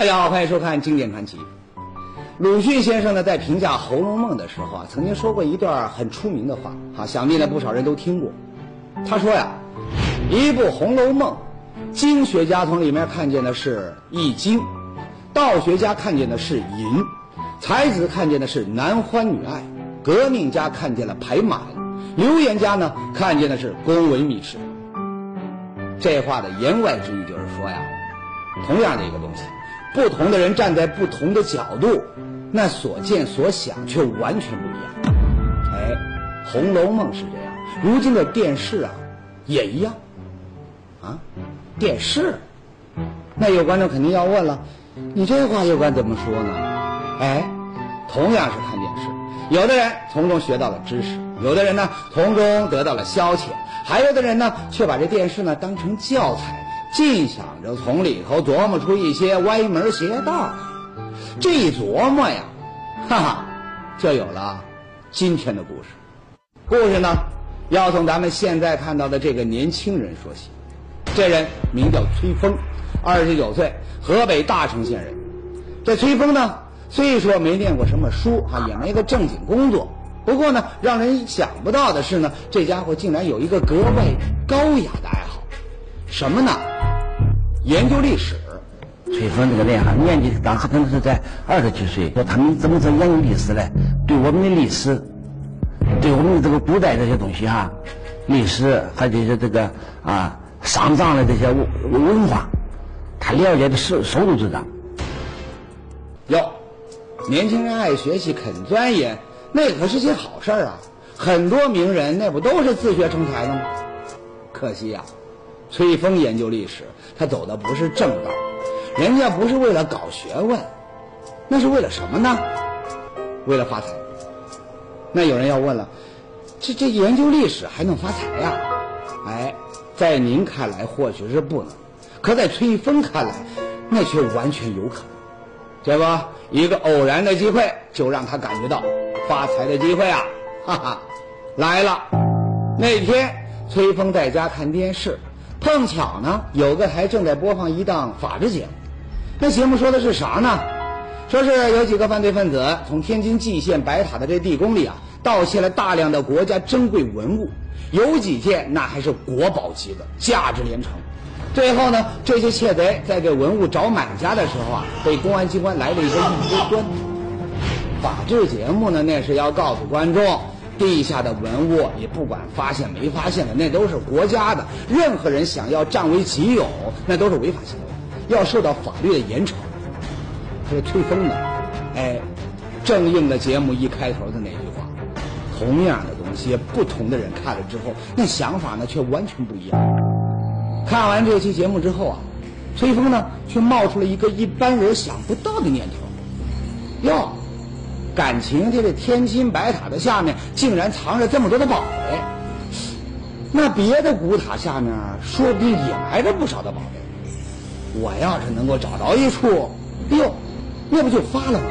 大家好，欢迎收看《经典传奇》。鲁迅先生呢，在评价《红楼梦》的时候啊，曾经说过一段很出名的话，哈，想必呢不少人都听过。他说呀，一部《红楼梦》，经学家从里面看见的是易经，道学家看见的是淫，才子看见的是男欢女爱，革命家看见了排满，流言家呢看见的是宫闱秘事。这话的言外之意就是说呀，同样的一个东西。不同的人站在不同的角度，那所见所想却完全不一样。哎，《红楼梦》是这样，如今的电视啊，也一样。啊，电视，那有观众肯定要问了，你这话又该怎么说呢？哎，同样是看电视，有的人从中学到了知识，有的人呢从中得到了消遣，还有的人呢却把这电视呢当成教材。尽想着从里头琢磨出一些歪门邪道来，这一琢磨呀，哈哈，就有了今天的故事。故事呢，要从咱们现在看到的这个年轻人说起。这人名叫崔峰，二十九岁，河北大城县人。这崔峰呢，虽说没念过什么书啊，也没个正经工作，不过呢，让人想不到的是呢，这家伙竟然有一个格外高雅的爱好，什么呢？研究历史，崔峰这个人哈，年纪当时可能是在二十几岁。说他们怎么是研究历史呢？对我们的历史，对我们的这个古代这些东西哈，历史和这些这个啊丧葬的这些文文化，他了解的是手足之长。哟，年轻人爱学习、肯钻研，那可是件好事儿啊！很多名人那不都是自学成才的吗？可惜呀。崔峰研究历史，他走的不是正道，人家不是为了搞学问，那是为了什么呢？为了发财。那有人要问了，这这研究历史还能发财呀？哎，在您看来或许是不能，可在崔峰看来，那却完全有可能。这不，一个偶然的机会，就让他感觉到发财的机会啊！哈哈，来了。那天，崔峰在家看电视。碰巧呢，有个台正在播放一档法制节目，那节目说的是啥呢？说是有几个犯罪分子从天津蓟县白塔的这地宫里啊，盗窃了大量的国家珍贵文物，有几件那还是国宝级的，价值连城。最后呢，这些窃贼在给文物找买家的时候啊，被公安机关来了一个一锅端。法制节目呢，那是要告诉观众。地下的文物，你不管发现没发现的，那都是国家的。任何人想要占为己有，那都是违法行为，要受到法律的严惩。可是崔风呢？哎，正应了节目一开头的那句话：同样的东西，不同的人看了之后，那想法呢却完全不一样。看完这期节目之后啊，崔峰呢却冒出了一个一般人想不到的念头：感情这个天津白塔的下面竟然藏着这么多的宝贝，那别的古塔下面说不定也埋着不少的宝贝。我要是能够找着一处，哎呦，那不就发了吗？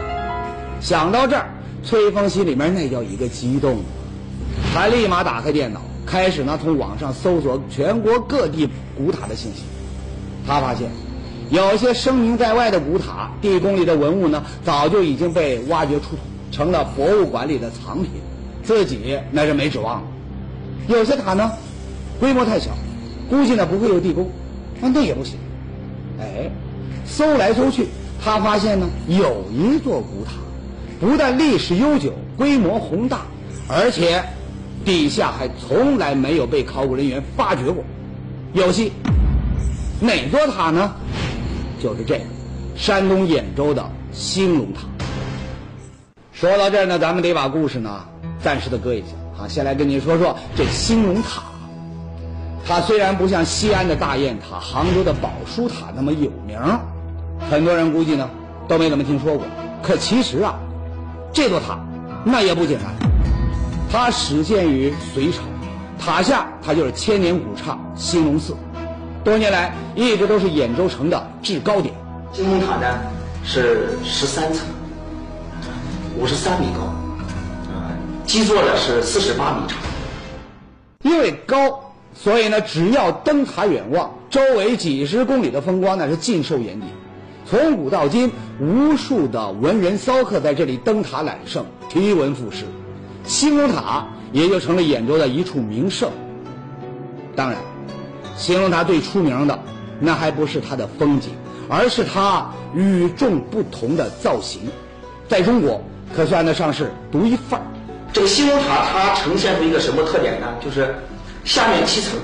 想到这儿，崔峰心里面那叫一个激动，他立马打开电脑，开始呢从网上搜索全国各地古塔的信息。他发现，有些声名在外的古塔地宫里的文物呢，早就已经被挖掘出土。成了博物馆里的藏品，自己那是没指望了。有些塔呢，规模太小，估计呢不会有地宫，那那也不行。哎，搜来搜去，他发现呢有一座古塔，不但历史悠久、规模宏大，而且底下还从来没有被考古人员发掘过。有戏！哪座塔呢？就是这个，山东兖州的兴隆塔。说到这儿呢，咱们得把故事呢暂时的搁一下啊。先来跟您说说这兴隆塔。它虽然不像西安的大雁塔、杭州的宝书塔那么有名，很多人估计呢都没怎么听说过。可其实啊，这座塔那也不简单。它始建于隋朝，塔下它就是千年古刹兴隆寺，多年来一直都是兖州城的制高点。兴隆塔呢是十三层。五十三米高，啊，基座呢是四十八米长。因为高，所以呢，只要登塔远望，周围几十公里的风光那是尽收眼底。从古到今，无数的文人骚客在这里登塔揽胜，题文赋诗，兴隆塔也就成了兖州的一处名胜。当然，兴隆塔最出名的，那还不是它的风景，而是它与众不同的造型，在中国可算得上是独一份儿。这个兴隆塔它呈现出一个什么特点呢？就是下面七层，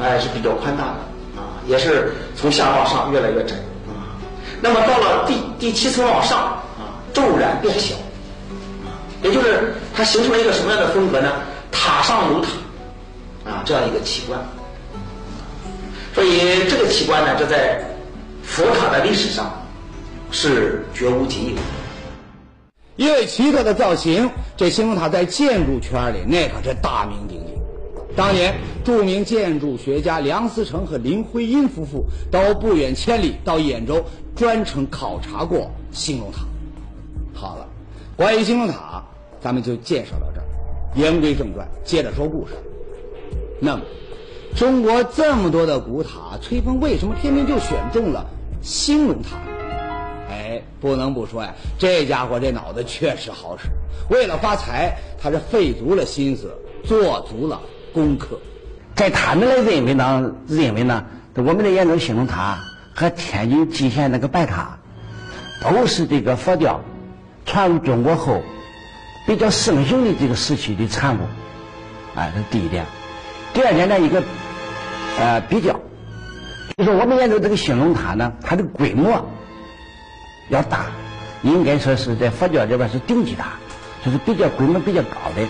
哎是比较宽大的啊，也是从下往上越来越窄啊。那么到了第第七层往上啊，骤然变小啊，也就是它形成了一个什么样的风格呢？塔上有塔啊，这样一个奇观。所以这个奇观呢，这在佛塔的历史上是绝无仅有。因为奇特的造型，这兴隆塔在建筑圈里那可是大名鼎鼎。当年著名建筑学家梁思成和林徽因夫妇都不远千里到兖州专程考察过兴隆塔。好了，关于兴隆塔，咱们就介绍到这儿。言归正传，接着说故事。那么，中国这么多的古塔，崔峰为什么偏偏就选中了兴隆塔？哎，不能不说呀，这家伙这脑子确实好使。为了发财，他是费足了心思，做足了功课。在他们的认为呢，认为呢，我们的兖州兴隆塔和天津蓟县那个白塔，都是这个佛教传入中国后比较盛行的这个时期的产物。哎，这是第一点。第二点呢，一个呃比较，就是我们兖州这个兴隆塔呢，它的规模要大，应该说是在佛教这边是顶级塔，就是比较规模比较高的。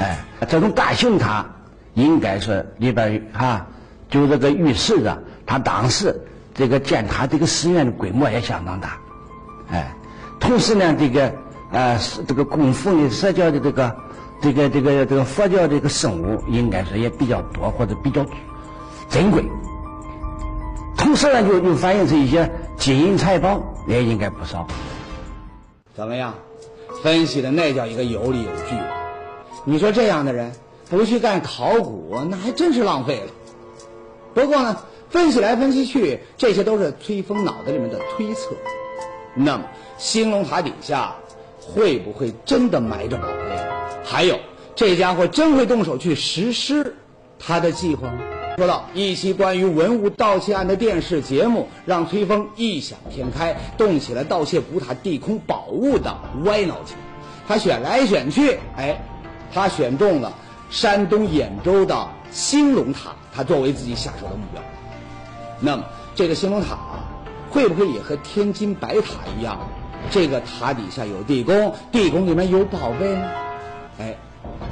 哎，这种大型塔应该说里边哈，就这个预示着它当时这个建塔这个寺院的规模也相当大。哎，同时呢，这个呃这个供奉的佛教的这个这个这个这个佛教这个圣物，应该说也比较多或者比较珍贵。同时呢，就就反映出一些金银财宝也应该不少。怎么样？分析的那叫一个有理有据。你说这样的人不去干考古，那还真是浪费了。不过呢，分析来分析去，这些都是崔峰脑子里面的推测。那么，兴隆塔底下会不会真的埋着宝贝？还有，这家伙真会动手去实施他的计划吗？说到一期关于文物盗窃案的电视节目，让崔峰异想天开，动起了盗窃古塔地空宝物的歪脑筋。他选来选去，哎，他选中了山东兖州的兴隆塔，他作为自己下手的目标。那么，这个兴隆塔会不会也和天津白塔一样，这个塔底下有地宫，地宫里面有宝贝呢？哎，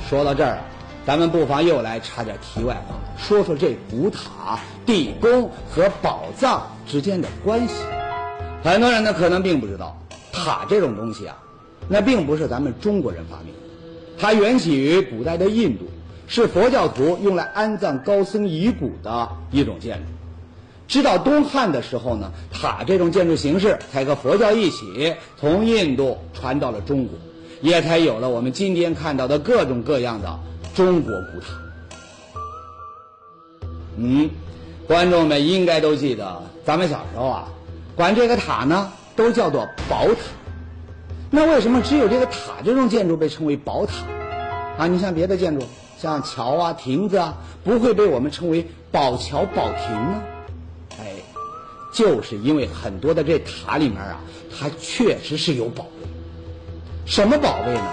说到这儿。咱们不妨又来插点题外话，说说这古塔、地宫和宝藏之间的关系。很多人呢可能并不知道，塔这种东西啊，那并不是咱们中国人发明的，它源起于古代的印度，是佛教徒用来安葬高僧遗骨的一种建筑。直到东汉的时候呢，塔这种建筑形式才和佛教一起从印度传到了中国，也才有了我们今天看到的各种各样的。中国古塔，嗯，观众们应该都记得，咱们小时候啊，管这个塔呢都叫做宝塔。那为什么只有这个塔这种建筑被称为宝塔？啊，你像别的建筑，像桥啊、亭子啊，不会被我们称为宝桥、宝亭呢？哎，就是因为很多的这塔里面啊，它确实是有宝贝。什么宝贝呢？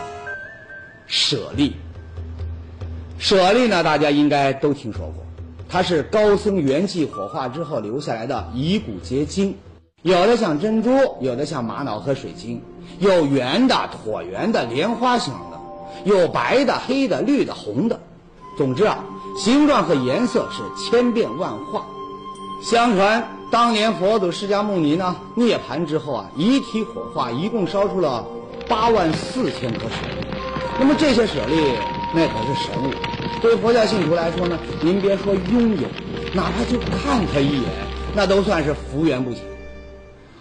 舍利。舍利呢，大家应该都听说过，它是高僧圆寂火化之后留下来的遗骨结晶，有的像珍珠，有的像玛瑙和水晶，有圆的、椭圆的、莲花形的，有白的、黑的、绿的、红的，总之啊，形状和颜色是千变万化。相传当年佛祖释迦牟尼呢涅盘之后啊，遗体火化，一共烧出了八万四千颗舍利。那么这些舍利。那可是神物，对佛教信徒来说呢，您别说拥有，哪怕就看他一眼，那都算是福缘不浅。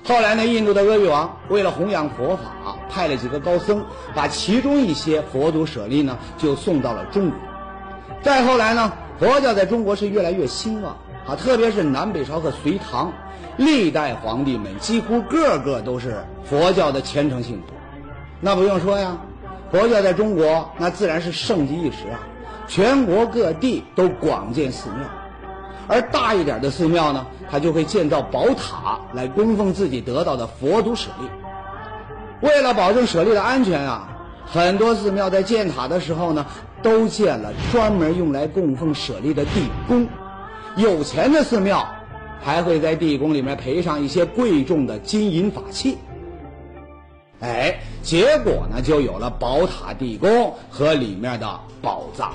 后来呢，印度的阿育王为了弘扬佛法，派了几个高僧，把其中一些佛祖舍利呢，就送到了中国。再后来呢，佛教在中国是越来越兴旺啊，特别是南北朝和隋唐，历代皇帝们几乎个个都是佛教的虔诚信徒。那不用说呀，佛教在中国那自然是盛极一时啊，全国各地都广建寺庙，而大一点的寺庙呢，它就会建造宝塔来供奉自己得到的佛祖舍利。为了保证舍利的安全啊，很多寺庙在建塔的时候呢，都建了专门用来供奉舍利的地宫。有钱的寺庙还会在地宫里面陪上一些贵重的金银法器。哎，结果呢，就有了宝塔地宫和里面的宝藏。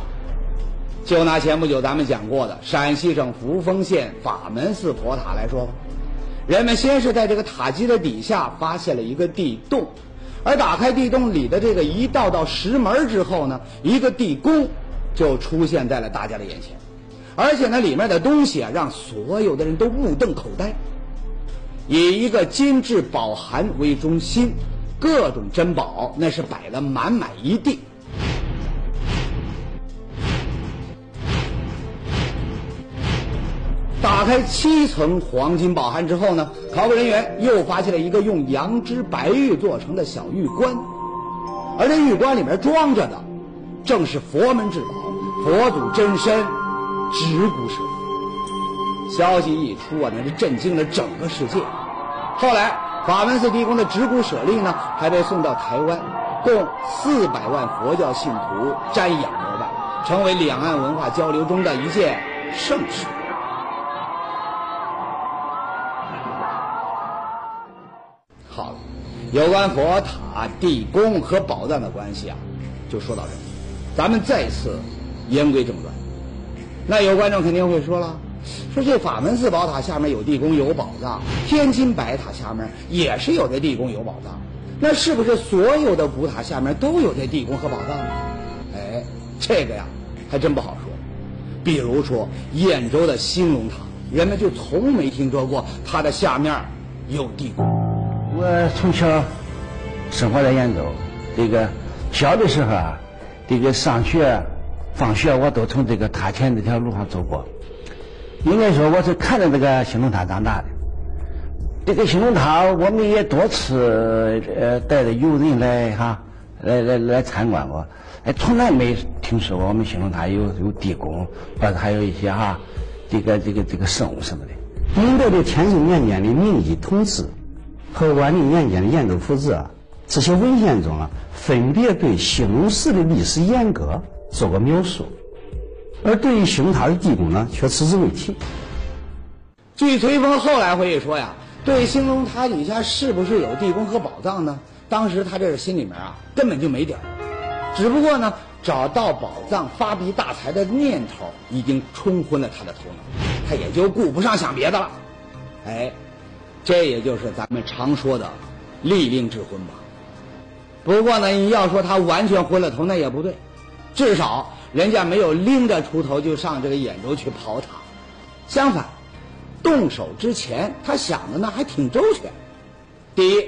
就拿前不久咱们讲过的陕西省扶风县法门寺佛塔来说吧，人们先是在这个塔基的底下发现了一个地洞，而打开地洞里的这个一道道石门之后呢，一个地宫就出现在了大家的眼前，而且呢，里面的东西啊，让所有的人都目瞪口呆。以一个金质宝函为中心。各种珍宝那是摆了满满一地。打开七层黄金宝函之后呢，考古人员又发现了一个用羊脂白玉做成的小玉棺，而这玉棺里面装着的，正是佛门至宝佛祖真身指骨舍。消息一出啊，那是震惊了整个世界。后来。法门寺地宫的指骨舍利呢，还被送到台湾，供四百万佛教信徒瞻仰膜拜，成为两岸文化交流中的一件盛事。好了，有关佛塔、地宫和宝藏的关系啊，就说到这儿。咱们再次言归正传。那有观众肯定会说了。说这法门寺宝塔下面有地宫有宝藏，天津白塔下面也是有这地宫有宝藏，那是不是所有的古塔下面都有这地宫和宝藏呢？哎，这个呀，还真不好说。比如说兖州的兴隆塔，人们就从没听说过它的下面有地宫。我从小生活在兖州，这个小的时候啊，这个上学、放学我都从这个塔前这条路上走过。应该说，我是看着这个兴隆塔长大的。这个兴隆塔，我们也多次呃带着游人来哈，来来来参观过，哎，从来没听说过我们兴隆塔有有地宫，或者还有一些哈，这个这个这个生物什么的。明代的天顺年间的明义统治和万历年间的兖州府志啊，这些文献中啊，分别对兴隆寺的历史沿革做过描述。而对于兴隆塔的地宫呢，却迟迟未提。据崔峰后来回忆说呀，对兴隆塔底下是不是有地宫和宝藏呢？当时他这是心里面啊根本就没底儿，只不过呢找到宝藏发笔大财的念头已经冲昏了他的头脑，他也就顾不上想别的了。哎，这也就是咱们常说的利令智昏吧。不过呢，你要说他完全昏了头，那也不对，至少。人家没有拎着锄头就上这个兖州去刨塔，相反，动手之前他想的那还挺周全。第一，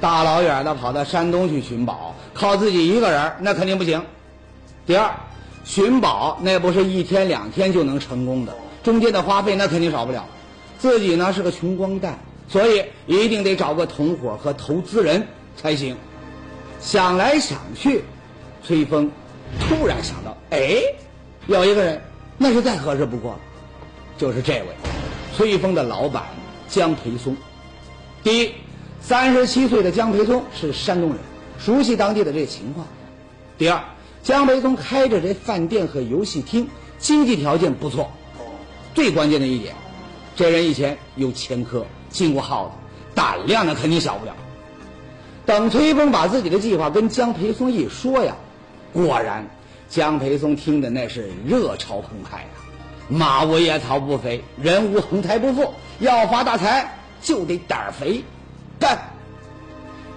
大老远的跑到山东去寻宝，靠自己一个人那肯定不行。第二，寻宝那不是一天两天就能成功的，中间的花费那肯定少不了。自己呢是个穷光蛋，所以一定得找个同伙和投资人才行。想来想去，崔峰。突然想到，哎，有一个人，那是再合适不过了，就是这位，崔峰的老板江培松。第一，三十七岁的江培松是山东人，熟悉当地的这情况。第二，江培松开着这饭店和游戏厅，经济条件不错。最关键的一点，这人以前有前科，进过耗子，胆量呢肯定小不了。等崔峰把自己的计划跟江培松一说呀。果然，江培松听的那是热潮澎湃啊！马无夜草不肥，人无横财不富。要发大财就得胆儿肥，干！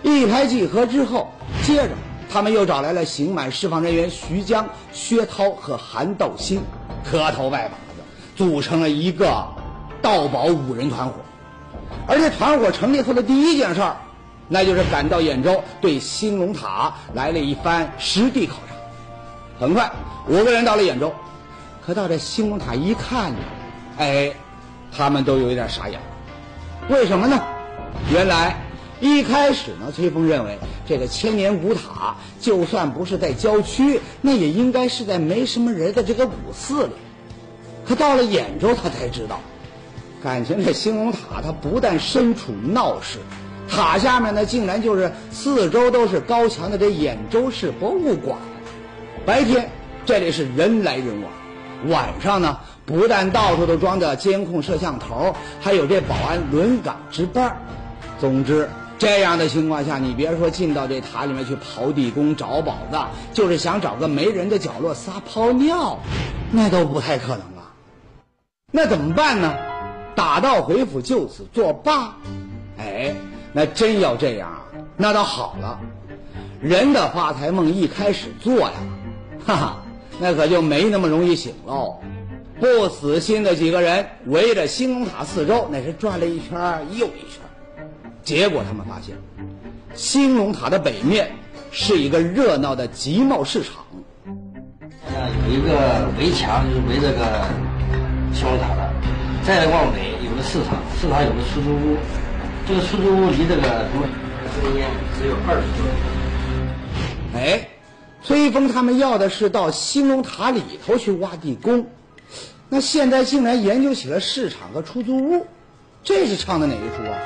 一拍即合之后，接着他们又找来了刑满释放人员徐江、薛涛和韩道新，磕头拜把子，组成了一个盗宝五人团伙。而这团伙成立后的第一件事儿。那就是赶到兖州，对兴隆塔来了一番实地考察。很快，五个人到了兖州，可到这兴隆塔一看呢，哎，他们都有一点傻眼了。为什么呢？原来一开始呢，崔峰认为这个千年古塔就算不是在郊区，那也应该是在没什么人的这个古寺里。可到了兖州，他才知道，感情这兴隆塔它不但身处闹市，塔下面呢竟然就是四周都是高墙的这兖州市博物馆。白天这里是人来人往，晚上呢不但到处都装着监控摄像头，还有这保安轮岗值班。总之，这样的情况下，你别说进到这塔里面去刨地宫找宝藏，就是想找个没人的角落撒泡尿，那都不太可能啊。那怎么办呢？打道回府，就此作罢。哎，那真要这样啊，那倒好了。人的发财梦一开始做呀，哈哈，那可就没那么容易醒喽。不死心的几个人围着兴隆塔四周，那是转了一圈又一圈。结果他们发现，兴隆塔的北面是一个热闹的集贸市场。呃，有一个围墙，就是围这个兴隆塔的。再往北有个市场，市场有个出租屋。这个出租屋离这个什么之间只有二十多米。哎，崔峰他们要的是到兴隆塔里头去挖地宫，那现在竟然研究起了市场和出租屋，这是唱的哪一出啊？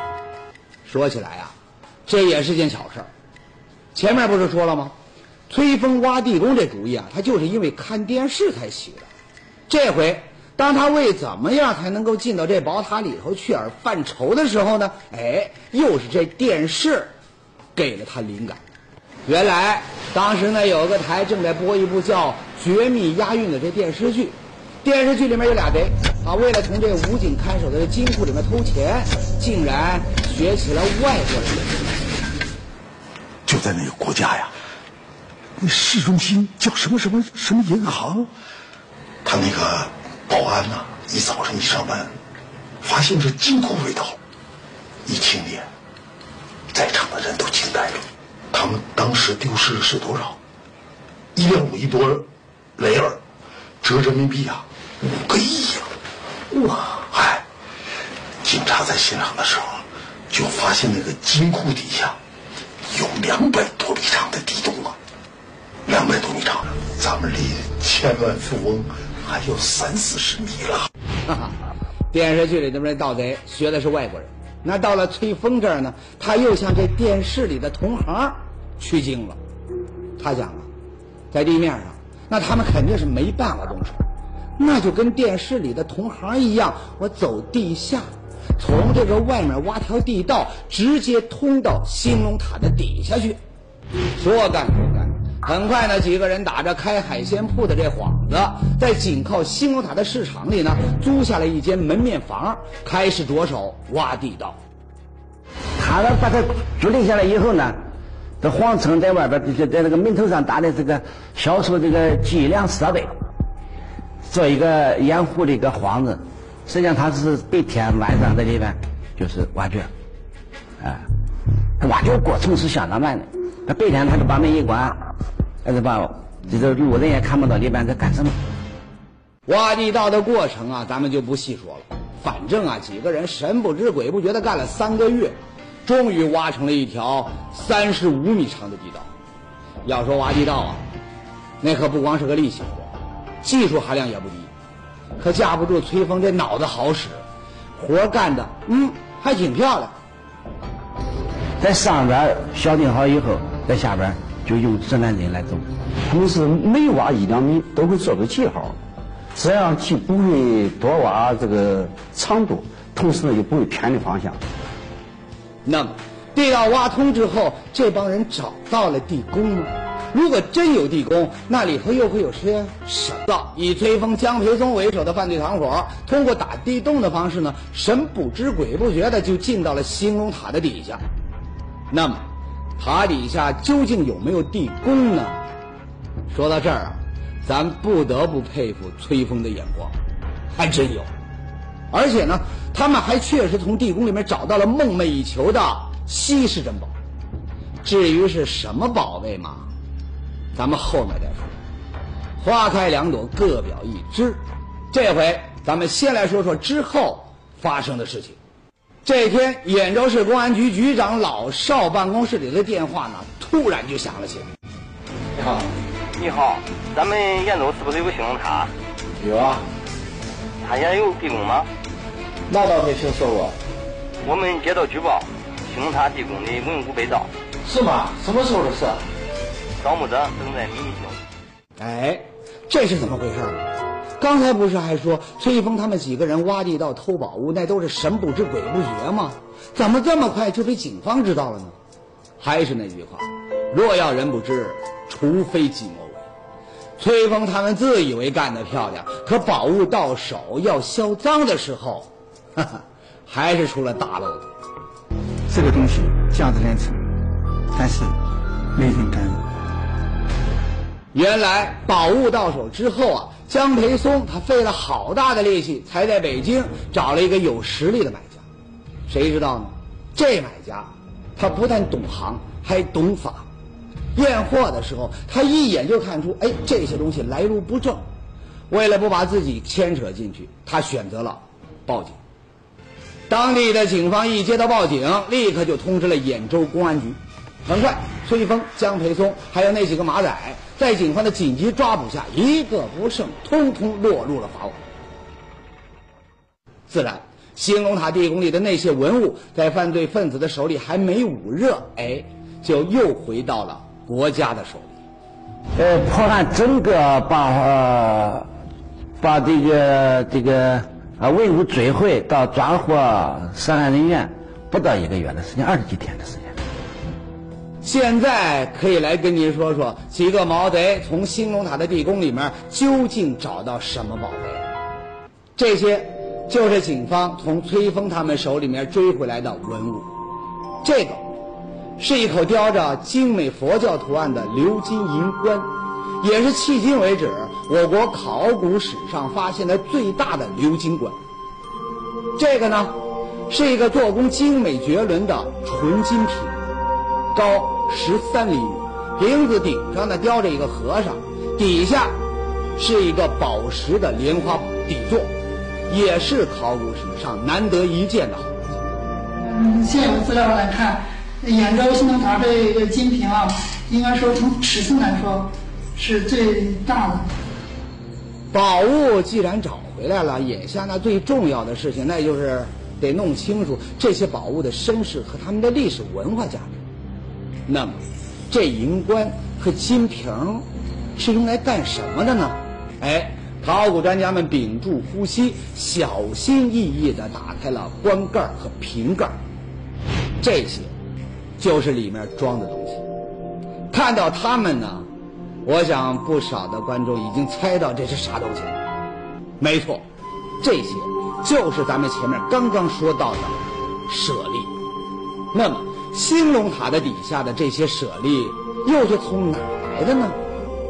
说起来呀，这也是件巧事儿。前面不是说了吗？崔峰挖地宫这主意啊，他就是因为看电视才起的。这回，当他为怎么样才能够进到这宝塔里头去而犯愁的时候呢？哎，又是这电视给了他灵感。原来当时呢，有个台正在播一部叫《绝密押运》的这电视剧。电视剧里面有俩贼啊，为了从这武警看守的金库里面偷钱，竟然学起了外国人的。就在那个国家呀，那市中心叫什么什么什么银行，他那个保安呐、一早上一上班，发现这金库味道，一清点，在场的人都惊呆了。他们当时丢失的是多少？一点五亿多雷尔，折人民币啊，五个亿呀！哇，哎，警察在现场的时候，就发现那个金库底下有两百多米长的地洞啊，两百多米长，咱们离千万富翁还有三四十米了。哈哈，电视剧里的那盗贼学的是外国人，那到了崔峰这儿呢，他又向这电视里的同行取经了。他想啊，在地面上，那他们肯定是没办法动手，那就跟电视里的同行一样，我走地下，从这个外面挖条地道，直接通到兴隆塔的底下去。说干就干，很快呢，几个人打着开海鲜铺的这幌子，在紧靠兴隆塔的市场里呢，租下了一间门面房，开始着手挖地道。他呢把它租赁下来以后呢，这谎称在外边就在那个门头上打的这个销售这个计量设备，做一个掩护的一个幌子。实际上他是白天晚上在里边就是挖掘，啊，挖掘过程是相当慢的。他白天他就把门一关，还是把这个路人也看不到里边在干什么。挖地道的过程啊，咱们就不细说了。反正啊，几个人神不知鬼不觉的干了三个月，终于挖成了一条三十五米长的地道。要说挖地道啊，那可不光是个力气活，技术含量也不低。可架不住崔峰这脑子好使，活干的嗯还挺漂亮。在上边消定好以后，在下边就用指南针来走。他们是每挖一两米都会做个记号，这样既不会多挖这个长度，同时呢又不会偏离方向。那么，地道挖通之后，这帮人找到了地宫吗？如果真有地宫，那里头又会有些什么？以追风、江培松为首的犯罪团伙，通过打地洞的方式呢，神不知鬼不觉的就进到了兴隆塔的底下。那么，塔底下究竟有没有地宫呢？说到这儿啊，咱不得不佩服崔峰的眼光，还真有。而且呢，他们还确实从地宫里面找到了梦寐以求的稀世珍宝。至于是什么宝贝嘛，咱们后面再说。花开两朵，各表一枝。这回咱们先来说说之后发生的事情。这天，兖州市公安局局长老邵办公室里的电话呢，突然就响了起来。你好，你好，咱们兖州是不是有个兴隆塔？有啊，他现在有地宫吗？那倒没听说过。我们接到举报，兴隆塔地宫的文物被盗，是吗？什么时候的事？盗墓者正在秘密中。哎，这是怎么回事呢？刚才不是还说崔峰他们几个人挖地道偷宝物，那都是神不知鬼不觉吗？怎么这么快就被警方知道了呢？还是那句话，若要人不知，除非己莫为。崔峰他们自以为干得漂亮，可宝物到手要销赃的时候，哈哈，还是出了大漏洞。这个东西价值连城，但是没人敢。原来宝物到手之后啊，江培松他费了好大的力气，才在北京找了一个有实力的买家。谁知道呢？这买家他不但懂行，还懂法。验货的时候，他一眼就看出，哎，这些东西来路不正。为了不把自己牵扯进去，他选择了报警。当地的警方一接到报警，立刻就通知了兖州公安局。很快，崔峰、江培松还有那几个马仔，在警方的紧急抓捕下，一个不剩，通通落入了法网。自然，兴隆塔地宫里的那些文物，在犯罪分子的手里还没捂热，哎，就又回到了国家的手里。呃，破案整个把呃把这个这个啊文物追回到抓获涉案人员，不到一个月的时间，二十几天的时间。现在可以来跟您说说，几个毛贼从兴隆塔的地宫里面究竟找到什么宝贝？这些就是警方从崔峰他们手里面追回来的文物。这个是一口雕着精美佛教图案的鎏金银棺，也是迄今为止我国考古史上发现的最大的鎏金棺。这个呢，是一个做工精美绝伦的纯金瓶，高。十三厘米，瓶子顶上呢雕着一个和尚，底下是一个宝石的莲花底座，也是考古史上难得一见的好。嗯，现有资料来看，兖州兴隆塔这个金瓶啊，应该说从尺寸来说是最大的。宝物既然找回来了，眼下那最重要的事情，那就是得弄清楚这些宝物的身世和他们的历史文化价值。那么，这银棺和金瓶是用来干什么的呢？哎，考古专家们屏住呼吸，小心翼翼地打开了棺盖和瓶盖，这些就是里面装的东西。看到它们呢，我想不少的观众已经猜到这是啥东西了。没错，这些就是咱们前面刚刚说到的舍利。那么。兴隆塔的底下的这些舍利又是从哪来的呢？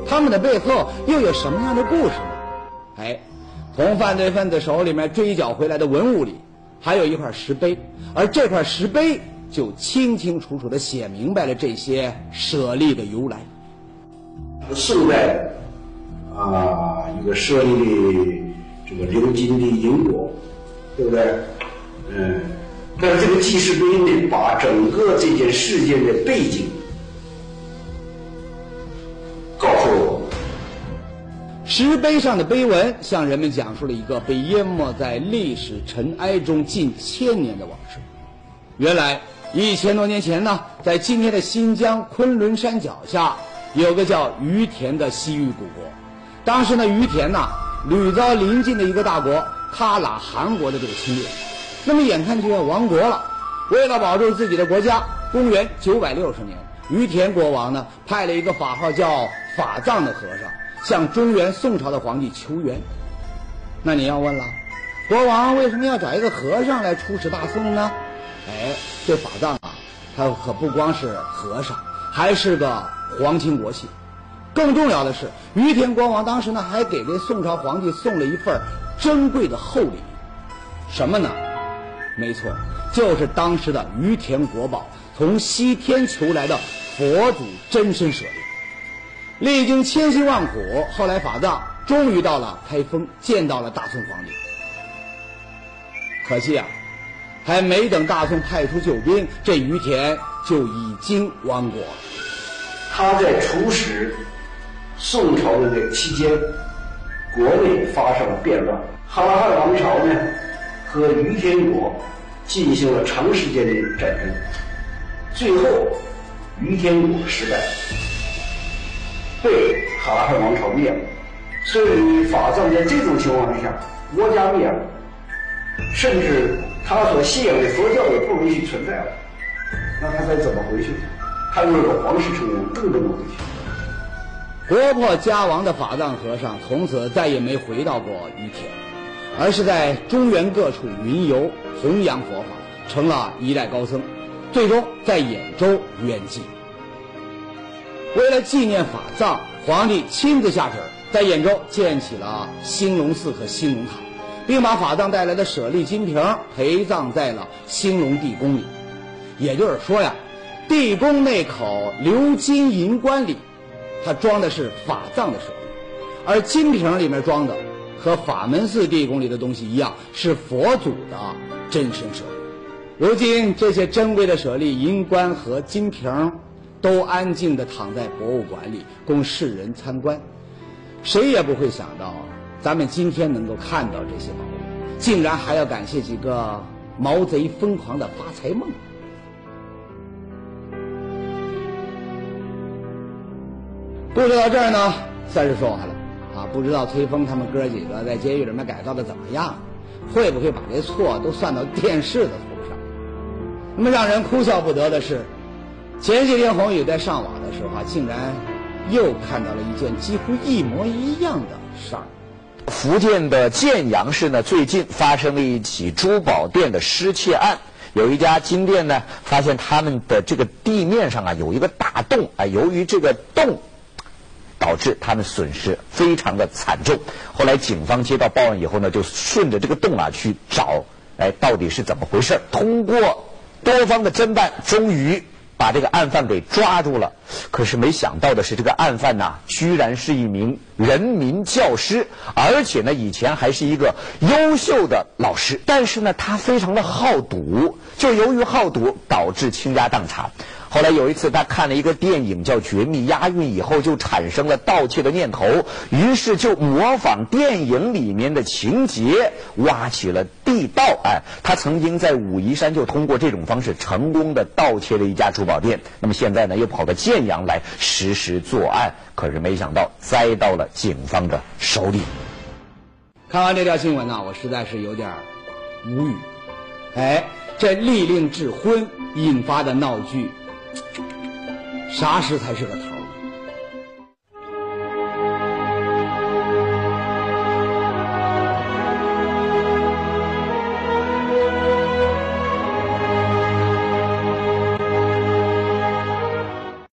他们的背后又有什么样的故事呢？哎，从犯罪分子手里面追缴回来的文物里，还有一块石碑，而这块石碑就清清楚楚地写明白了这些舍利的由来。宋代啊，一个舍利这个鎏金的银果，对不对？嗯。但是这个记事碑呢，把整个这件事件的背景告诉了我。石碑上的碑文向人们讲述了一个被淹没在历史尘埃中近千年的往事。原来一千多年前呢，在今天的新疆昆仑山脚下，有个叫于田的西域古国。当时呢，于田呐屡遭邻近的一个大国喀喇汗国的这个侵略。那么眼看就要亡国了，为了保住自己的国家，公元九百六十年，于田国王呢派了一个法号叫法藏的和尚向中原宋朝的皇帝求援。那你要问了，国王为什么要找一个和尚来出使大宋呢？哎，这法藏啊，他可不光是和尚，还是个皇亲国戚。更重要的是，于田国王当时呢还给这宋朝皇帝送了一份珍贵的厚礼，什么呢？没错，就是当时的于田国宝，从西天求来的佛祖真身舍利。历经千辛万苦，后来法藏终于到了开封，见到了大宋皇帝。可惜啊，还没等大宋派出救兵，这于田就已经亡国了。他在出使宋朝的这个期间，国内发生了变乱，哈拉汉王朝呢和于天国进行了长时间的战争，最后于天国失败，被哈拉汉王朝灭了。所以法藏在这种情况之下，国家灭了，甚至他所信仰的佛教也不允许存在了，那他该怎么回去？他有个皇室成员更不能回去？国破家亡的法藏和尚从此再也没回到过于田，而是在中原各处云游，弘扬佛法，成了一代高僧，最终在兖州圆寂。为了纪念法藏，皇帝亲自下旨。在兖州建起了兴隆寺和兴隆塔，并把法藏带来的舍利金瓶陪葬在了兴隆地宫里。也就是说呀，地宫那口鎏金银棺里，它装的是法藏的舍利，而金瓶里面装的和法门寺地宫里的东西一样，是佛祖的真身舍利。如今这些珍贵的舍利、银棺和金瓶，都安静地躺在博物馆里，供世人参观。谁也不会想到，咱们今天能够看到这些宝物，竟然还要感谢几个毛贼疯狂的发财梦。故事到这儿呢，算是说完了！不知道崔峰他们哥几个在监狱里面改造的怎么样，会不会把这错都算到电视的头上？那么让人哭笑不得的是，前几天宏宇在上网的时候啊，竟然。又看到了一件几乎一模一样的事儿。福建的建阳市呢，最近发生了一起珠宝店的失窃案。有一家金店呢，发现他们的这个地面上啊有一个大洞，啊，由于这个洞导致他们损失非常的惨重。后来警方接到报案以后呢，就顺着这个洞啊去找，哎，到底是怎么回事？通过多方的侦办，终于。把这个案犯给抓住了，可是没想到的是，这个案犯呐，居然是一名人民教师，而且呢，以前还是一个优秀的老师。但是呢，他非常的好赌，就由于好赌，导致倾家荡产。后来有一次，他看了一个电影叫《绝密押运》，以后就产生了盗窃的念头，于是就模仿电影里面的情节，挖起了地道。哎，他曾经在武夷山就通过这种方式成功的盗窃了一家珠宝店。那么现在呢，又跑到建阳来实施作案，可是没想到栽到了警方的手里。看完这条新闻呢，我实在是有点无语。哎，这利令智昏引发的闹剧。啥时才是个头？